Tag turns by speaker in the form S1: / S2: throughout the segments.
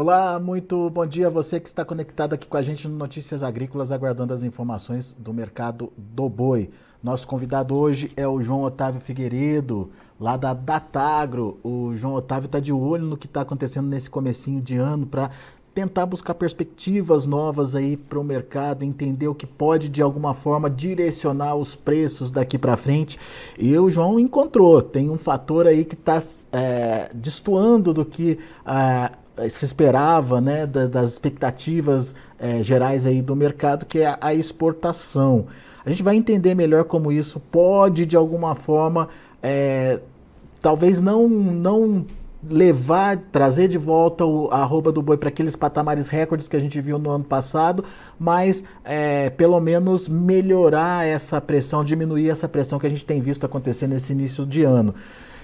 S1: Olá, muito bom dia a você que está conectado aqui com a gente no Notícias Agrícolas, aguardando as informações do mercado do boi. Nosso convidado hoje é o João Otávio Figueiredo, lá da Datagro. O João Otávio está de olho no que está acontecendo nesse comecinho de ano para tentar buscar perspectivas novas aí para o mercado, entender o que pode de alguma forma direcionar os preços daqui para frente. E o João encontrou, tem um fator aí que está é, destoando do que é, se esperava, né, das expectativas é, gerais aí do mercado, que é a exportação. A gente vai entender melhor como isso pode de alguma forma é, talvez não, não levar, trazer de volta o, a arroba do boi para aqueles patamares recordes que a gente viu no ano passado, mas é, pelo menos melhorar essa pressão, diminuir essa pressão que a gente tem visto acontecer nesse início de ano.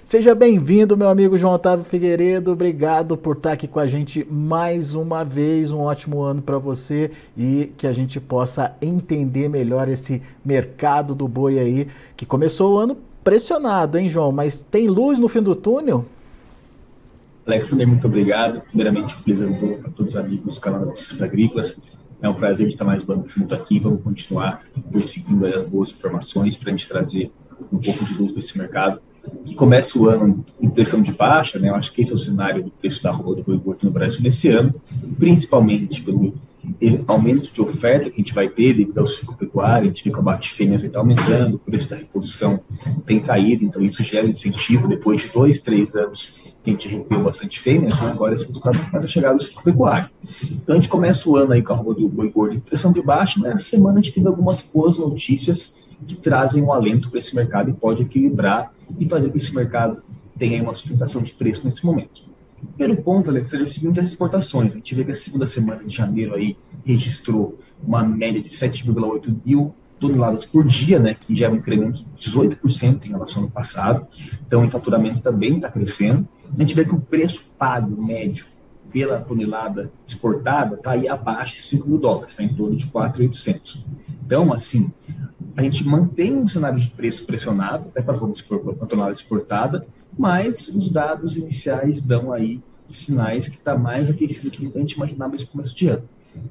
S1: Seja bem-vindo, meu amigo João Otávio Figueiredo. Obrigado por estar aqui com a gente mais uma vez. Um ótimo ano para você e que a gente possa entender melhor esse mercado do boi aí, que começou o ano pressionado, hein, João? Mas tem luz no fim do túnel?
S2: Alexander, muito obrigado. Primeiramente, feliz ano novo para todos os amigos do canal Notícias Agrícolas. É um prazer estar mais um junto aqui. Vamos continuar perseguindo as boas informações para a gente trazer um pouco de luz desse mercado que começa o ano em pressão de baixa, né? Eu acho que esse é o cenário do preço da roupa do boi gordo no Brasil nesse ano, principalmente pelo aumento de oferta que a gente vai ter devido ao ciclo pecuário, a gente vê que o abate de fêmeas está aumentando, o preço da reposição tem caído, então isso gera incentivo depois de dois, três anos que a gente recuperou bastante fêmeas, né? agora esse resultado começa a chegar no ciclo pecuário. Então a gente começa o ano aí com a roupa do boi gordo em pressão de baixa, mas essa semana a gente teve algumas boas notícias que trazem um alento para esse mercado e pode equilibrar e fazer que esse mercado tenha uma sustentação de preço nesse momento. Primeiro ponto, Alex, é o seguinte, as exportações. A gente vê que a segunda semana de janeiro aí registrou uma média de 7,8 mil toneladas por dia, né, que já é um incremento de 18% em relação ao passado. Então, o faturamento também está crescendo. A gente vê que o preço pago médio pela tonelada exportada está aí abaixo de 5 mil dólares, está em torno de 4.800. Então, assim, a gente mantém um cenário de preço pressionado, até para vamos supor, uma tonelada exportada, mas os dados iniciais dão aí sinais que está mais aquecido do que a gente imaginava nesse começo de ano.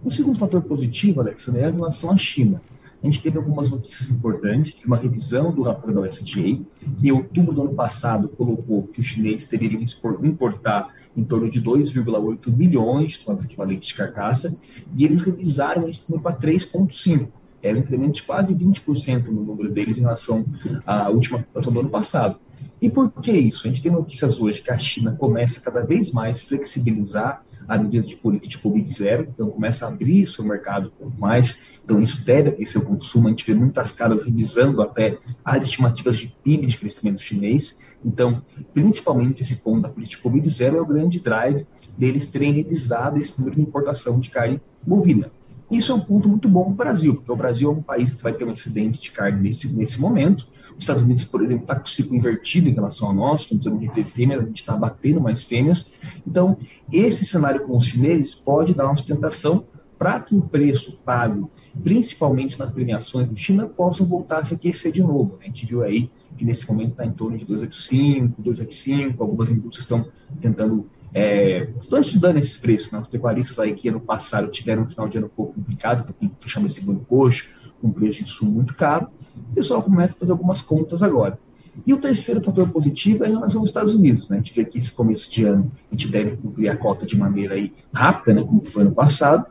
S2: O segundo fator positivo, Alexandre, é a relação à China. A gente teve algumas notícias importantes, uma revisão do rapport da USDA, que em outubro do ano passado colocou que os chineses deveriam importar em torno de 2,8 milhões de toneladas equivalentes de carcaça, e eles revisaram esse para 3,5 é um incremento de quase 20% no número deles em relação à última situação do ano passado. E por que isso? A gente tem notícias hoje que a China começa cada vez mais flexibilizar a medida de política de Covid-0, então começa a abrir seu mercado mais, então isso deve aquecer o consumo, a gente vê muitas caras revisando até as estimativas de PIB de crescimento chinês, então principalmente esse ponto da política de Covid-0 é o grande drive deles terem revisado esse número de importação de carne bovina. Isso é um ponto muito bom para o Brasil, porque o Brasil é um país que vai ter um excedente de carne nesse, nesse momento. Os Estados Unidos, por exemplo, está com o ciclo invertido em relação ao nosso, estamos precisando reter fêmeas, a gente está batendo mais fêmeas. Então, esse cenário com os chineses pode dar uma sustentação para que o preço pago, principalmente nas premiações do China, possam voltar a se aquecer de novo. A gente viu aí que nesse momento está em torno de 285, 285, algumas indústrias estão tentando é, estou estudando esses preços, né? Os pecuaristas aí que ano passado tiveram um final de ano um pouco complicado, porque fechamos esse segundo coxo, com um preço de insumo muito caro, o pessoal começa a fazer algumas contas agora. E o terceiro fator positivo é em relação aos Estados Unidos. Né? A gente vê que esse começo de ano a gente deve cumprir a cota de maneira aí rápida, né, como foi ano passado.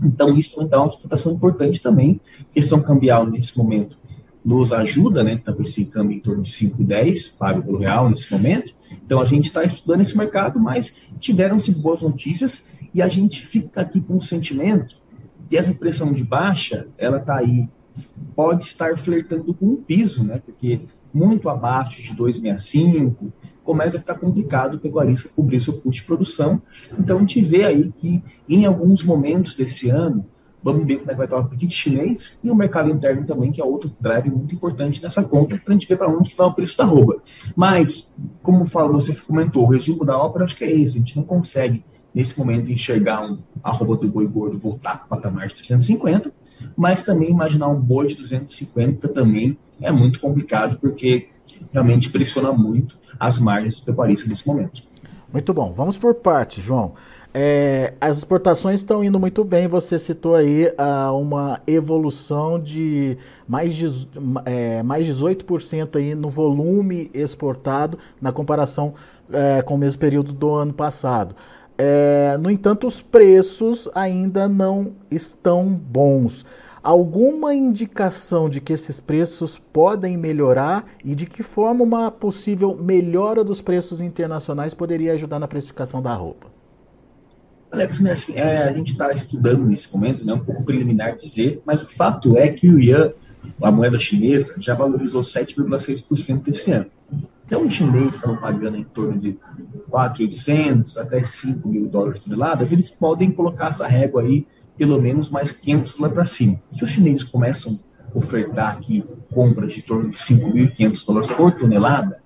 S2: Então, isso também dá uma sustentação importante também. Questão cambial, nesse momento, nos ajuda, né? Então, esse câmbio em torno de 5,10 pago pelo real nesse momento. Então, a gente está estudando esse mercado, mas tiveram-se boas notícias e a gente fica aqui com o sentimento que essa pressão de baixa, ela está aí, pode estar flertando com um piso, né? Porque muito abaixo de 2,65 começa a ficar complicado o pecuarista cobrir seu custo de produção. Então, a gente vê aí que em alguns momentos desse ano, Vamos ver como é que vai estar o apetite chinês e o mercado interno também, que é outro drive muito importante nessa conta, para a gente ver para onde vai o preço da roupa. Mas, como fala, você comentou, o resumo da ópera acho que é esse. A gente não consegue, nesse momento, enxergar um, a roupa do boi gordo voltar para o patamar de 350, mas também imaginar um boi de 250 também é muito complicado, porque realmente pressiona muito as margens do pecuarista nesse momento.
S1: Muito bom. Vamos por partes, João. É, as exportações estão indo muito bem. Você citou aí uh, uma evolução de mais, de, é, mais 18% aí no volume exportado na comparação é, com o mesmo período do ano passado. É, no entanto, os preços ainda não estão bons. Alguma indicação de que esses preços podem melhorar e de que forma uma possível melhora dos preços internacionais poderia ajudar na precificação da roupa?
S2: Alex, né, assim, é, a gente está estudando nesse momento, né, um pouco preliminar dizer, mas o fato é que o Yuan, a moeda chinesa, já valorizou 7,6% esse ano. Então, os chineses estão pagando em torno de 4.800 até 5 mil dólares toneladas, eles podem colocar essa régua aí pelo menos mais 500 lá para cima. Se os chineses começam a ofertar aqui compras de torno de 5.500 dólares por tonelada,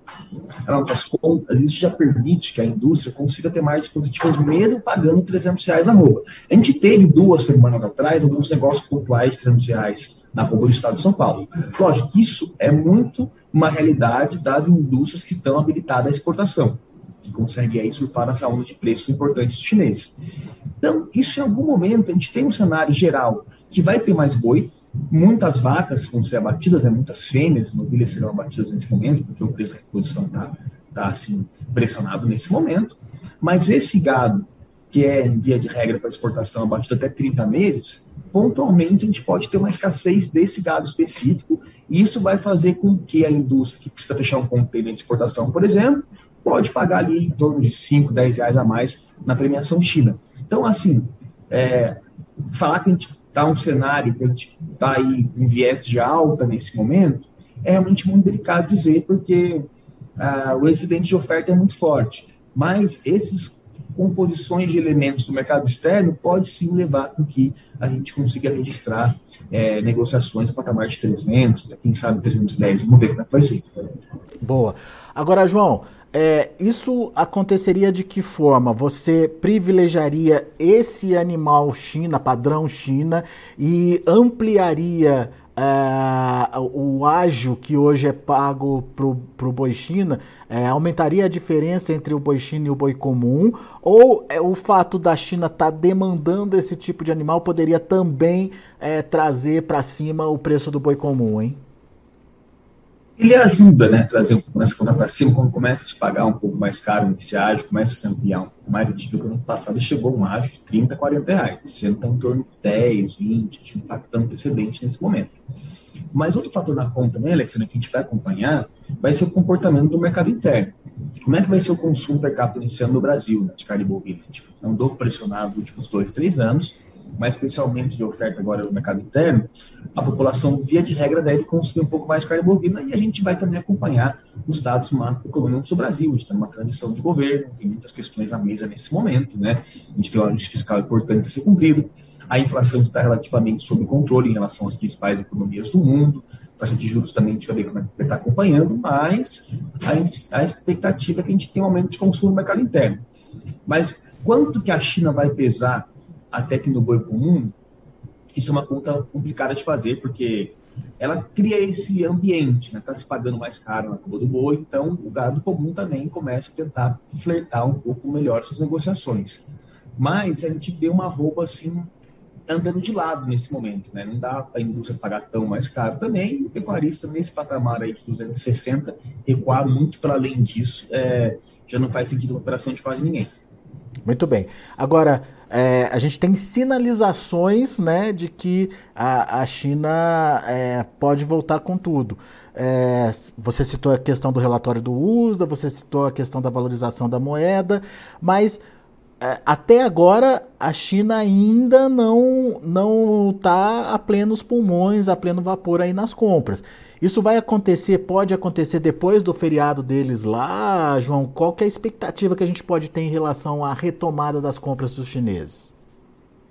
S2: as contas, isso já permite que a indústria consiga ter mais positivas mesmo pagando 300 reais na roupa. A gente teve duas semanas atrás alguns negócios pontuais de 300 reais na roupa do estado de São Paulo. Lógico, isso é muito uma realidade das indústrias que estão habilitadas à exportação, que conseguem aí surfar essa onda de preços importantes chineses. Então, isso em algum momento, a gente tem um cenário geral que vai ter mais boi, muitas vacas vão ser abatidas, né, muitas fêmeas, novilhas serão abatidas nesse momento, porque o preço da reprodução está tá, assim, pressionado nesse momento, mas esse gado, que é, via de regra, para exportação abatido até 30 meses, pontualmente a gente pode ter uma escassez desse gado específico, e isso vai fazer com que a indústria que precisa fechar um container de exportação, por exemplo, pode pagar ali em torno de 5, 10 reais a mais na premiação China. Então, assim, é, falar que a gente está um cenário que a gente está aí em viés de alta nesse momento, é realmente muito delicado dizer, porque ah, o excedente de oferta é muito forte. Mas esses composições de elementos do mercado externo pode sim levar com que a gente consiga registrar é, negociações a patamar de 300, quem sabe 310, vamos ver como é que vai ser.
S1: Boa. Agora, João, é, isso aconteceria de que forma? Você privilegiaria esse animal China, padrão China, e ampliaria é, o ágio que hoje é pago para o boi China? É, aumentaria a diferença entre o boi China e o boi comum? Ou é, o fato da China estar tá demandando esse tipo de animal poderia também é, trazer para cima o preço do boi comum, hein?
S2: Ele ajuda, né, trazer essa conta para cima, quando começa a se pagar um pouco mais caro nesse ágio, começa a se ampliar um pouco mais, a gente viu que no ano passado chegou um ágio de 30, 40 reais, esse ano está em torno de 10, 20, a gente não está excedente nesse momento. Mas outro fator na conta também, Alexandre, que a gente vai acompanhar, vai ser o comportamento do mercado interno. Como é que vai ser o consumo per capita nesse ano no Brasil, né, de carne bovina? A gente andou pressionado nos últimos dois, três anos, mas especialmente de oferta agora no mercado interno, a população, via de regra, deve consumir um pouco mais de carne bovina e a gente vai também acompanhar os dados macroeconômicos do Brasil. A gente tem uma transição de governo, tem muitas questões à mesa nesse momento, né? A gente tem um ajuste fiscal importante a ser cumprido, a inflação está relativamente sob controle em relação às principais economias do mundo, a taxa de juros também a gente vai ver como é que estar acompanhando, mas a, a expectativa é que a gente tenha um aumento de consumo no mercado interno. Mas quanto que a China vai pesar até que no boi comum, isso é uma conta complicada de fazer, porque ela cria esse ambiente, né? Tá se pagando mais caro na cor do boi, então o gado comum também começa a tentar flertar um pouco melhor suas negociações. Mas a gente vê uma roupa assim andando de lado nesse momento, né? Não dá para a indústria pagar tão mais caro também. O pecuarista nesse patamar aí de 260 recuar muito para além disso, é, já não faz sentido uma operação de quase ninguém.
S1: Muito bem. Agora é, a gente tem sinalizações né, de que a, a China é, pode voltar com tudo. É, você citou a questão do relatório do USDA, você citou a questão da valorização da moeda, mas é, até agora a China ainda não não está a plenos pulmões, a pleno vapor aí nas compras. Isso vai acontecer, pode acontecer depois do feriado deles lá, João? Qual é a expectativa que a gente pode ter em relação à retomada das compras dos chineses?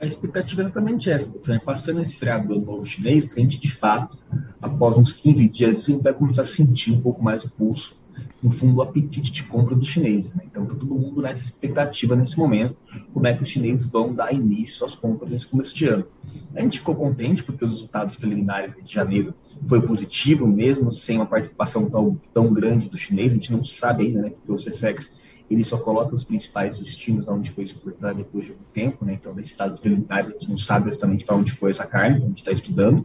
S2: A expectativa é exatamente essa, passando esse feriado do novo chinês, a gente de fato, após uns 15 dias, vai começar a sentir um pouco mais o pulso, no fundo, o apetite de compra dos chineses. Né? Então, está todo mundo nessa expectativa nesse momento, como é que os chineses vão dar início às compras nesse começo de ano. A gente ficou contente porque os resultados preliminares de janeiro foi positivo, mesmo sem uma participação tão, tão grande do chinês. A gente não sabe ainda, né? Porque o CSEX ele só coloca os principais destinos onde foi exportada depois de algum tempo, né? Então, nesses estados preliminares, a gente não sabe exatamente para onde foi essa carne, a gente está estudando.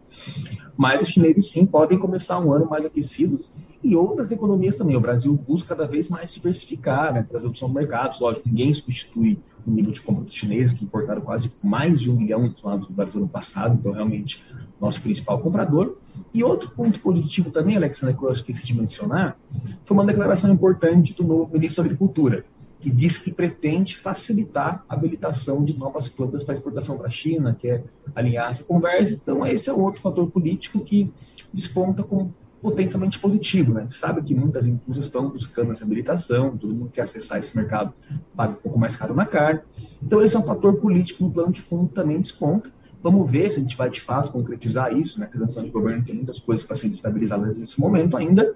S2: Mas os chineses, sim, podem começar um ano mais aquecidos e outras economias também. O Brasil busca cada vez mais diversificar, né? trazer opção no mercado. Lógico, ninguém substitui o nível de compra dos chineses, que importaram quase mais de um milhão de toneladas do Brasil no passado, então, realmente, nosso principal comprador. E outro ponto positivo também, Alexandre, que eu esqueci de mencionar, foi uma declaração importante do novo ministro da Agricultura, que diz que pretende facilitar a habilitação de novas plantas para exportação para a China, que é alinhar essa conversa. Então, esse é outro fator político que desponta como potencialmente positivo. Né? A gente sabe que muitas indústrias estão buscando essa habilitação, todo mundo quer acessar esse mercado, paga um pouco mais caro na carne. Então, esse é um fator político no plano de fundo também desponta. Vamos ver se a gente vai de fato concretizar isso, né? A transição de governo tem muitas coisas para serem estabilizadas nesse momento ainda,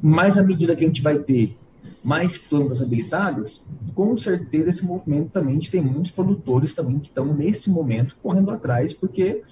S2: mas à medida que a gente vai ter mais plantas habilitadas, com certeza esse movimento também, a gente tem muitos produtores também que estão nesse momento correndo atrás, porque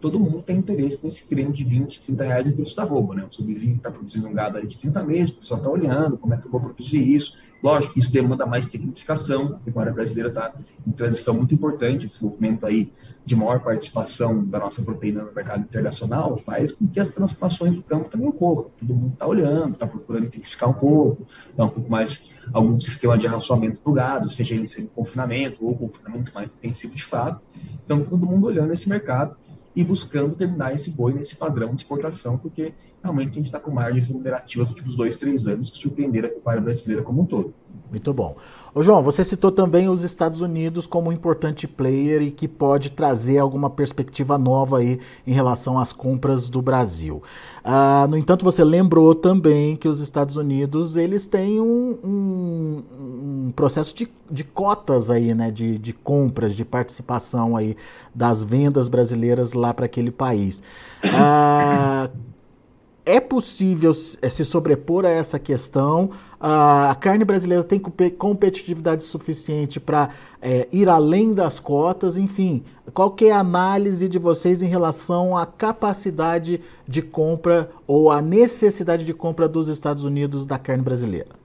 S2: todo mundo tem interesse nesse creme de 20, 30 reais no preço da roupa, né? O seu vizinho está produzindo um gado aí de 30 meses, o pessoal está olhando como é que eu vou produzir isso. Lógico que isso demanda mais tecnificação, a pecuária brasileira está em transição muito importante, esse movimento aí de maior participação da nossa proteína no mercado internacional faz com que as transformações do campo também ocorram. Todo mundo está olhando, está procurando intensificar um pouco, dar um pouco mais algum sistema de racionamento do gado, seja ele sendo confinamento ou confinamento mais intensivo de fato. Então, todo mundo olhando esse mercado e buscando terminar esse boi nesse padrão de exportação, porque realmente a gente está com margens remunerativas dos últimos dois, três anos que surpreenderam a pecuária brasileira como um todo.
S1: Muito bom. Ô João, você citou também os Estados Unidos como um importante player e que pode trazer alguma perspectiva nova aí em relação às compras do Brasil. Ah, no entanto, você lembrou também que os Estados Unidos eles têm um, um, um processo de, de, cotas aí, né, de, de compras, de participação aí das vendas brasileiras lá para aquele país. Ah, é possível eh, se sobrepor a essa questão? A carne brasileira tem competitividade suficiente para é, ir além das cotas? Enfim, qual que é a análise de vocês em relação à capacidade de compra ou à necessidade de compra dos Estados Unidos da carne brasileira?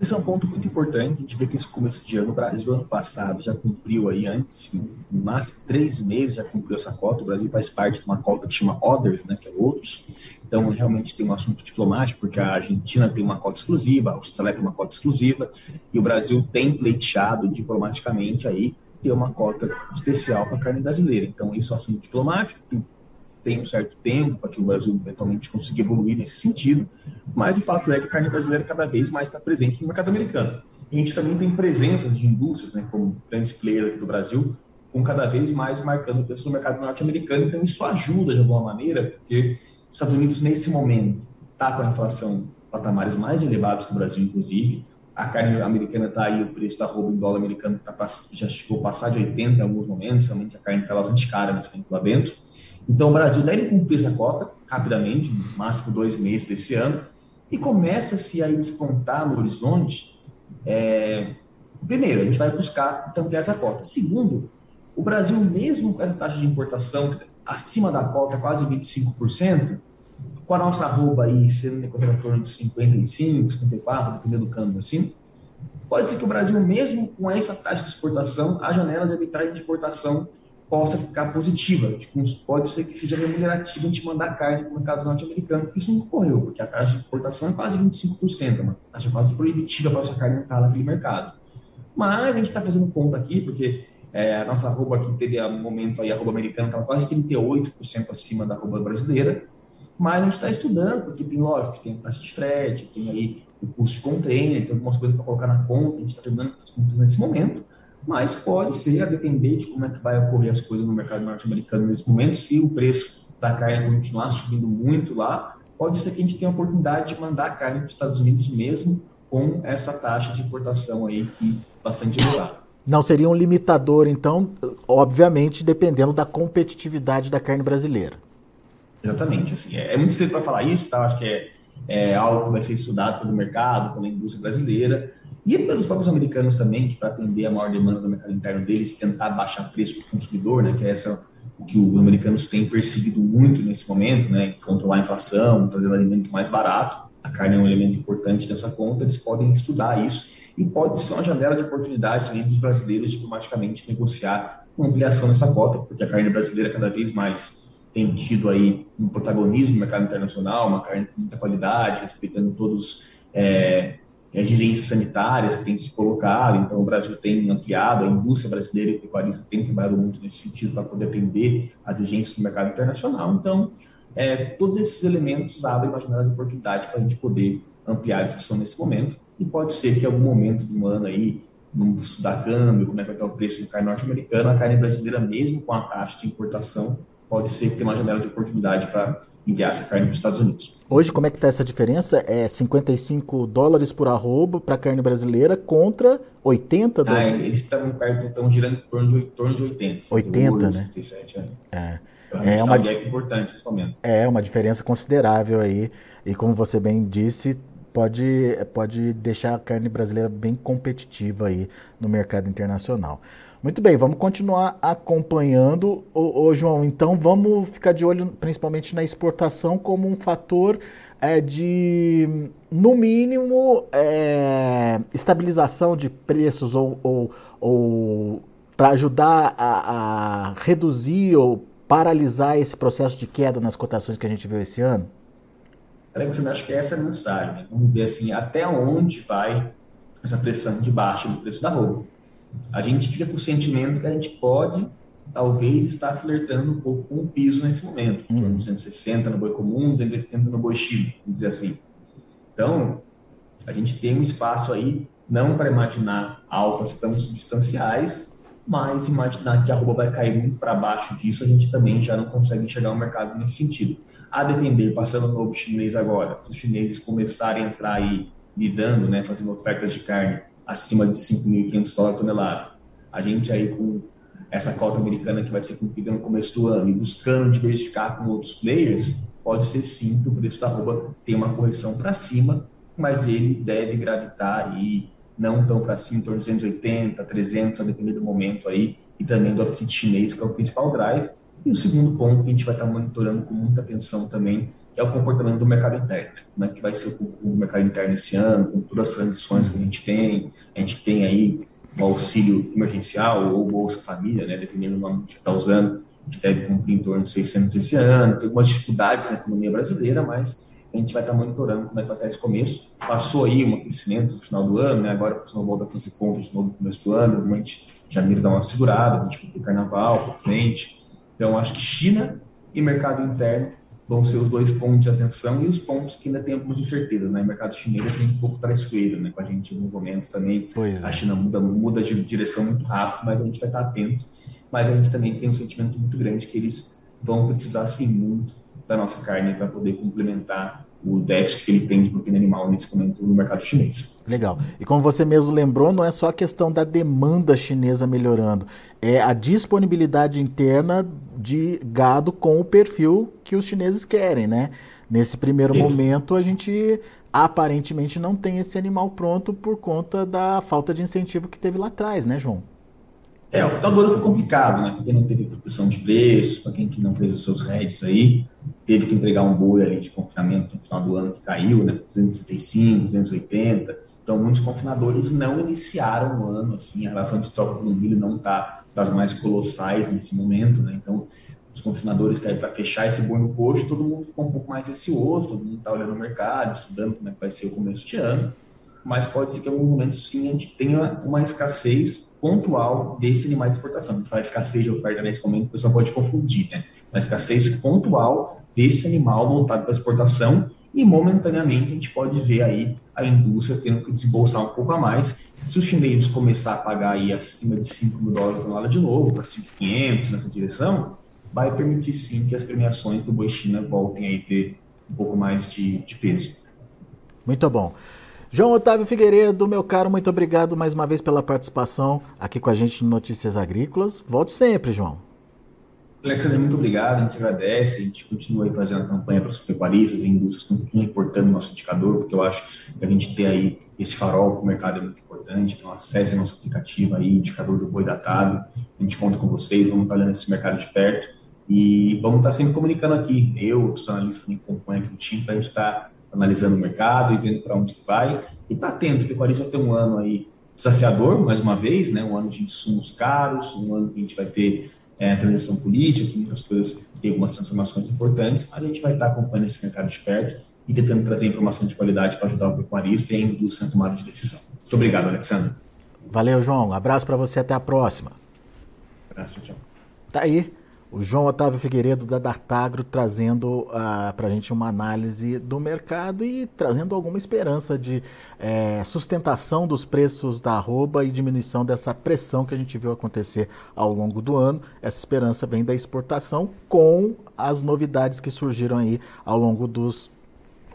S2: Esse é um ponto muito importante. A gente vê que esse começo de ano, o Brasil, ano passado, já cumpriu aí antes, no máximo três meses já cumpriu essa cota. O Brasil faz parte de uma cota que chama Others, né, que é outros. Então, realmente tem um assunto diplomático, porque a Argentina tem uma cota exclusiva, a Austrália tem uma cota exclusiva, e o Brasil tem pleiteado diplomaticamente aí ter uma cota especial para a carne brasileira. Então, isso é um assunto diplomático, tem um certo tempo para que o Brasil eventualmente consiga evoluir nesse sentido, mas o fato é que a carne brasileira cada vez mais está presente no mercado americano. E a gente também tem presenças de indústrias, né, como grandes players aqui do Brasil, com cada vez mais marcando preço no mercado norte-americano, então isso ajuda de alguma maneira, porque os Estados Unidos, nesse momento, está com a inflação patamares mais elevados que o Brasil, inclusive, a carne americana está aí, o preço da roupa em dólar americano tá, já chegou a passar de 80 em alguns momentos, realmente a carne está bastante cara nesse momento lá dentro. Então, o Brasil deve cumprir essa cota rapidamente, no máximo dois meses desse ano, e começa-se a despontar no horizonte. É, primeiro, a gente vai buscar ampliar essa cota. Segundo, o Brasil, mesmo com essa taxa de importação acima da cota, quase 25%, com a nossa arroba aí sendo negociada em torno de 55, 54, dependendo do câmbio assim, pode ser que o Brasil, mesmo com essa taxa de exportação, a janela de arbitragem de exportação possa ficar positiva. Tipo, pode ser que seja remunerativa a gente mandar carne para o mercado norte-americano. Isso não ocorreu, porque a taxa de importação é quase 25%, uma taxa quase proibitiva para a carne entrar naquele mercado. Mas a gente está fazendo conta aqui, porque é, a nossa arroba aqui teve um momento aí, a arroba americana estava quase 38% acima da arroba brasileira. Mas a gente está estudando, porque tem, lógico, tem taxa de frete, tem aí o custo de container, tem algumas coisas para colocar na conta, a gente está terminando as contas nesse momento mas pode ser, a depender de como é que vai ocorrer as coisas no mercado norte-americano nesse momento, se o preço da carne continuar subindo muito lá, pode ser que a gente tenha a oportunidade de mandar a carne para os Estados Unidos mesmo com essa taxa de importação aí bastante elevada.
S1: Não seria um limitador, então, obviamente, dependendo da competitividade da carne brasileira.
S2: Exatamente. Assim, é, é muito cedo para falar isso, tá? Acho que é, é algo que vai ser estudado pelo mercado, pela indústria brasileira e pelos próprios americanos também, que para atender a maior demanda do mercado interno deles, tentar baixar preço para o consumidor, né, que é essa, o que os americanos têm perseguido muito nesse momento, né, controlar a inflação, trazer alimento mais barato. a carne é um elemento importante dessa conta, eles podem estudar isso e pode ser uma janela de oportunidade também dos brasileiros diplomaticamente negociar uma ampliação dessa cota, porque a carne brasileira cada vez mais tem tido aí um protagonismo no mercado internacional, uma carne com muita qualidade, respeitando todos é, exigências sanitárias que tem se colocado. Então, o Brasil tem ampliado, a indústria brasileira e pecuarista tem trabalhado muito nesse sentido para poder atender as exigências do mercado internacional. Então, é, todos esses elementos abrem uma janela de oportunidade para a gente poder ampliar a discussão nesse momento. E pode ser que algum momento do ano aí, no estudar câmbio, como é que vai estar o preço do carne norte-americano, a carne brasileira, mesmo com a taxa de importação, pode ser que tenha uma janela de oportunidade para enviar essa carne para os Estados Unidos.
S1: Hoje, como é que está essa diferença? É 55 dólares por arroba para a carne brasileira contra 80
S2: dólares? Ah, eles estão, girando em torno de, torno de 80.
S1: 80, 78, né? 57, é. é.
S2: Então, é uma gap importante nesse momento.
S1: É, uma diferença considerável aí. E como você bem disse, pode, pode deixar a carne brasileira bem competitiva aí no mercado internacional. Muito bem, vamos continuar acompanhando. Ô, ô, João, então vamos ficar de olho principalmente na exportação como um fator é, de, no mínimo, é, estabilização de preços ou, ou, ou para ajudar a, a reduzir ou paralisar esse processo de queda nas cotações que a gente viu esse ano?
S2: Alex, acho que essa é a mensagem. Né? Vamos ver assim, até onde vai essa pressão de baixa do preço da roupa. A gente fica com o sentimento que a gente pode, talvez, estar flertando um pouco com o piso nesse momento, em torno de 160 no boi comum, 280 no boi chile, vamos dizer assim. Então, a gente tem um espaço aí, não para imaginar altas tão substanciais, mas imaginar que a roupa vai cair muito para baixo disso, a gente também já não consegue enxergar o mercado nesse sentido. A depender, passando no novo chinês agora, se os chineses começarem a entrar aí lidando, né, fazendo ofertas de carne acima de 5.500 dólares tonelada, a gente aí com essa cota americana que vai ser cumprida no começo do ano e buscando diversificar com outros players, pode ser sim que o preço da roupa tenha uma correção para cima, mas ele deve gravitar aí não tão para cima, em torno de 280, 300, a depender do momento aí, e também do apetite chinês, que é o principal drive. E o segundo ponto que a gente vai estar monitorando com muita atenção também é o comportamento do mercado interno. Né? Como é que vai ser o, mercado interno esse ano, com todas as transições que a gente tem. A gente tem aí o auxílio emergencial ou Bolsa Família, né? dependendo do nome que está usando, que deve cumprir em torno de 600 esse ano. Tem algumas dificuldades na economia brasileira, mas a gente vai estar monitorando como é que vai estar esse começo. Passou aí um crescimento no final do ano, né? agora o volta a fazer conta de novo no começo do ano, normalmente janeiro dá uma segurada, a gente vai o carnaval, para frente. Então, acho que China e mercado interno vão ser os dois pontos de atenção e os pontos que ainda tem algumas incertezas. Né? O mercado chinês é um pouco traiçoeiro né? com a gente em alguns momentos também. A é. China muda, muda de direção muito rápido, mas a gente vai estar atento. Mas a gente também tem um sentimento muito grande que eles vão precisar, sim, muito da nossa carne para poder complementar o déficit que ele tem de proteína animal nesse momento no mercado chinês.
S1: Legal. E como você mesmo lembrou, não é só a questão da demanda chinesa melhorando, é a disponibilidade interna de gado com o perfil que os chineses querem, né? Nesse primeiro Sim. momento, a gente aparentemente não tem esse animal pronto por conta da falta de incentivo que teve lá atrás, né, João?
S2: É, o final do ano foi complicado, né? Porque não teve proteção de preço, para quem que não fez os seus heads aí, teve que entregar um boi ali de confinamento no final do ano que caiu, né? 275, 280. Então, muitos confinadores não iniciaram o ano, assim, a relação de troca com o milho não está das mais colossais nesse momento, né? Então, os confinadores que para fechar esse boi no posto, todo mundo ficou um pouco mais receoso, todo mundo está olhando o mercado, estudando como é que vai ser o começo de ano, mas pode ser que em algum momento, sim, a gente tenha uma escassez pontual desse animal de exportação. A gente fala escassez de oferta nesse momento, o pessoal pode confundir, né? Uma escassez pontual desse animal voltado para exportação e momentaneamente a gente pode ver aí a indústria tendo que desembolsar um pouco a mais. Se os chineses começar a pagar aí acima de 5 mil dólares tonelada de novo, para 5.500 nessa direção, vai permitir sim que as premiações do Boi China voltem aí ter um pouco mais de, de peso.
S1: Muito bom. João Otávio Figueiredo, meu caro, muito obrigado mais uma vez pela participação aqui com a gente no Notícias Agrícolas. Volte sempre, João.
S2: Alexandre, muito obrigado, a gente agradece, a gente continua aí fazendo a campanha para os pecuaristas e indústrias, continua importando o nosso indicador, porque eu acho que a gente ter aí esse farol para o mercado é muito importante, então acesse nosso aplicativo aí, indicador do boi datado, a gente conta com vocês, vamos estar olhando esse mercado de perto e vamos estar sempre comunicando aqui, eu, os analistas que acompanham aqui no time, para a gente estar analisando o mercado e vendo para onde que vai. E está atento, porque o Paris vai ter um ano aí desafiador, mais uma vez, né? um ano de insumos caros, um ano que a gente vai ter é, transição política, que muitas coisas têm algumas transformações importantes, a gente vai estar acompanhando esse mercado de perto e tentando trazer informação de qualidade para ajudar o pecuarista e a indústria na tomada de decisão. Muito obrigado, Alexandre.
S1: Valeu, João. Um abraço para você, até a próxima.
S2: Um abraço, tchau.
S1: Tá aí o João Otávio Figueiredo da Dartagro trazendo uh, ah, para a gente uma análise do mercado e trazendo alguma esperança de é, sustentação dos preços da arroba e diminuição dessa pressão que a gente viu acontecer ao longo do ano. Essa esperança vem da exportação com as novidades que surgiram aí ao longo dos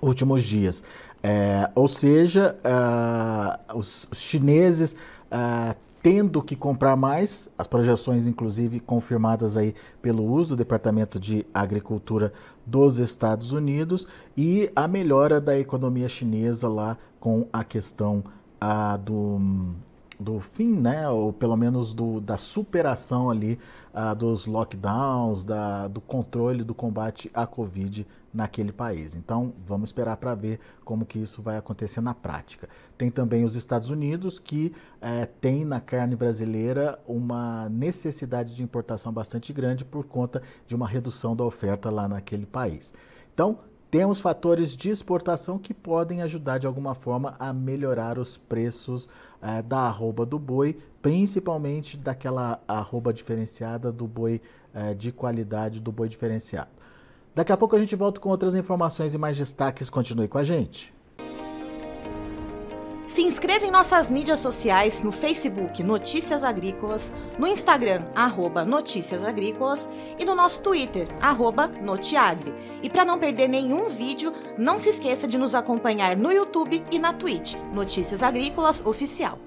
S1: últimos dias. É, ou seja, uh, os, os, chineses uh, tendo que comprar mais, as projeções inclusive confirmadas aí pelo uso do Departamento de Agricultura dos Estados Unidos e a melhora da economia chinesa lá com a questão ah, do, do fim, né, ou pelo menos do, da superação ali ah, dos lockdowns, da, do controle do combate à Covid naquele país. Então, vamos esperar para ver como que isso vai acontecer na prática. Tem também os Estados Unidos, que é, tem na carne brasileira uma necessidade de importação bastante grande por conta de uma redução da oferta lá naquele país. Então, temos fatores de exportação que podem ajudar de alguma forma a melhorar os preços é, da arroba do boi, principalmente daquela arroba diferenciada do boi é, de qualidade, do boi diferenciado. Daqui a pouco a gente volta com outras informações e mais destaques. Continue com a gente.
S3: Se inscreva em nossas mídias sociais no Facebook Notícias Agrícolas, no Instagram arroba Notícias Agrícolas e no nosso Twitter arroba Notiagre. E para não perder nenhum vídeo, não se esqueça de nos acompanhar no YouTube e na Twitch Notícias Agrícolas Oficial.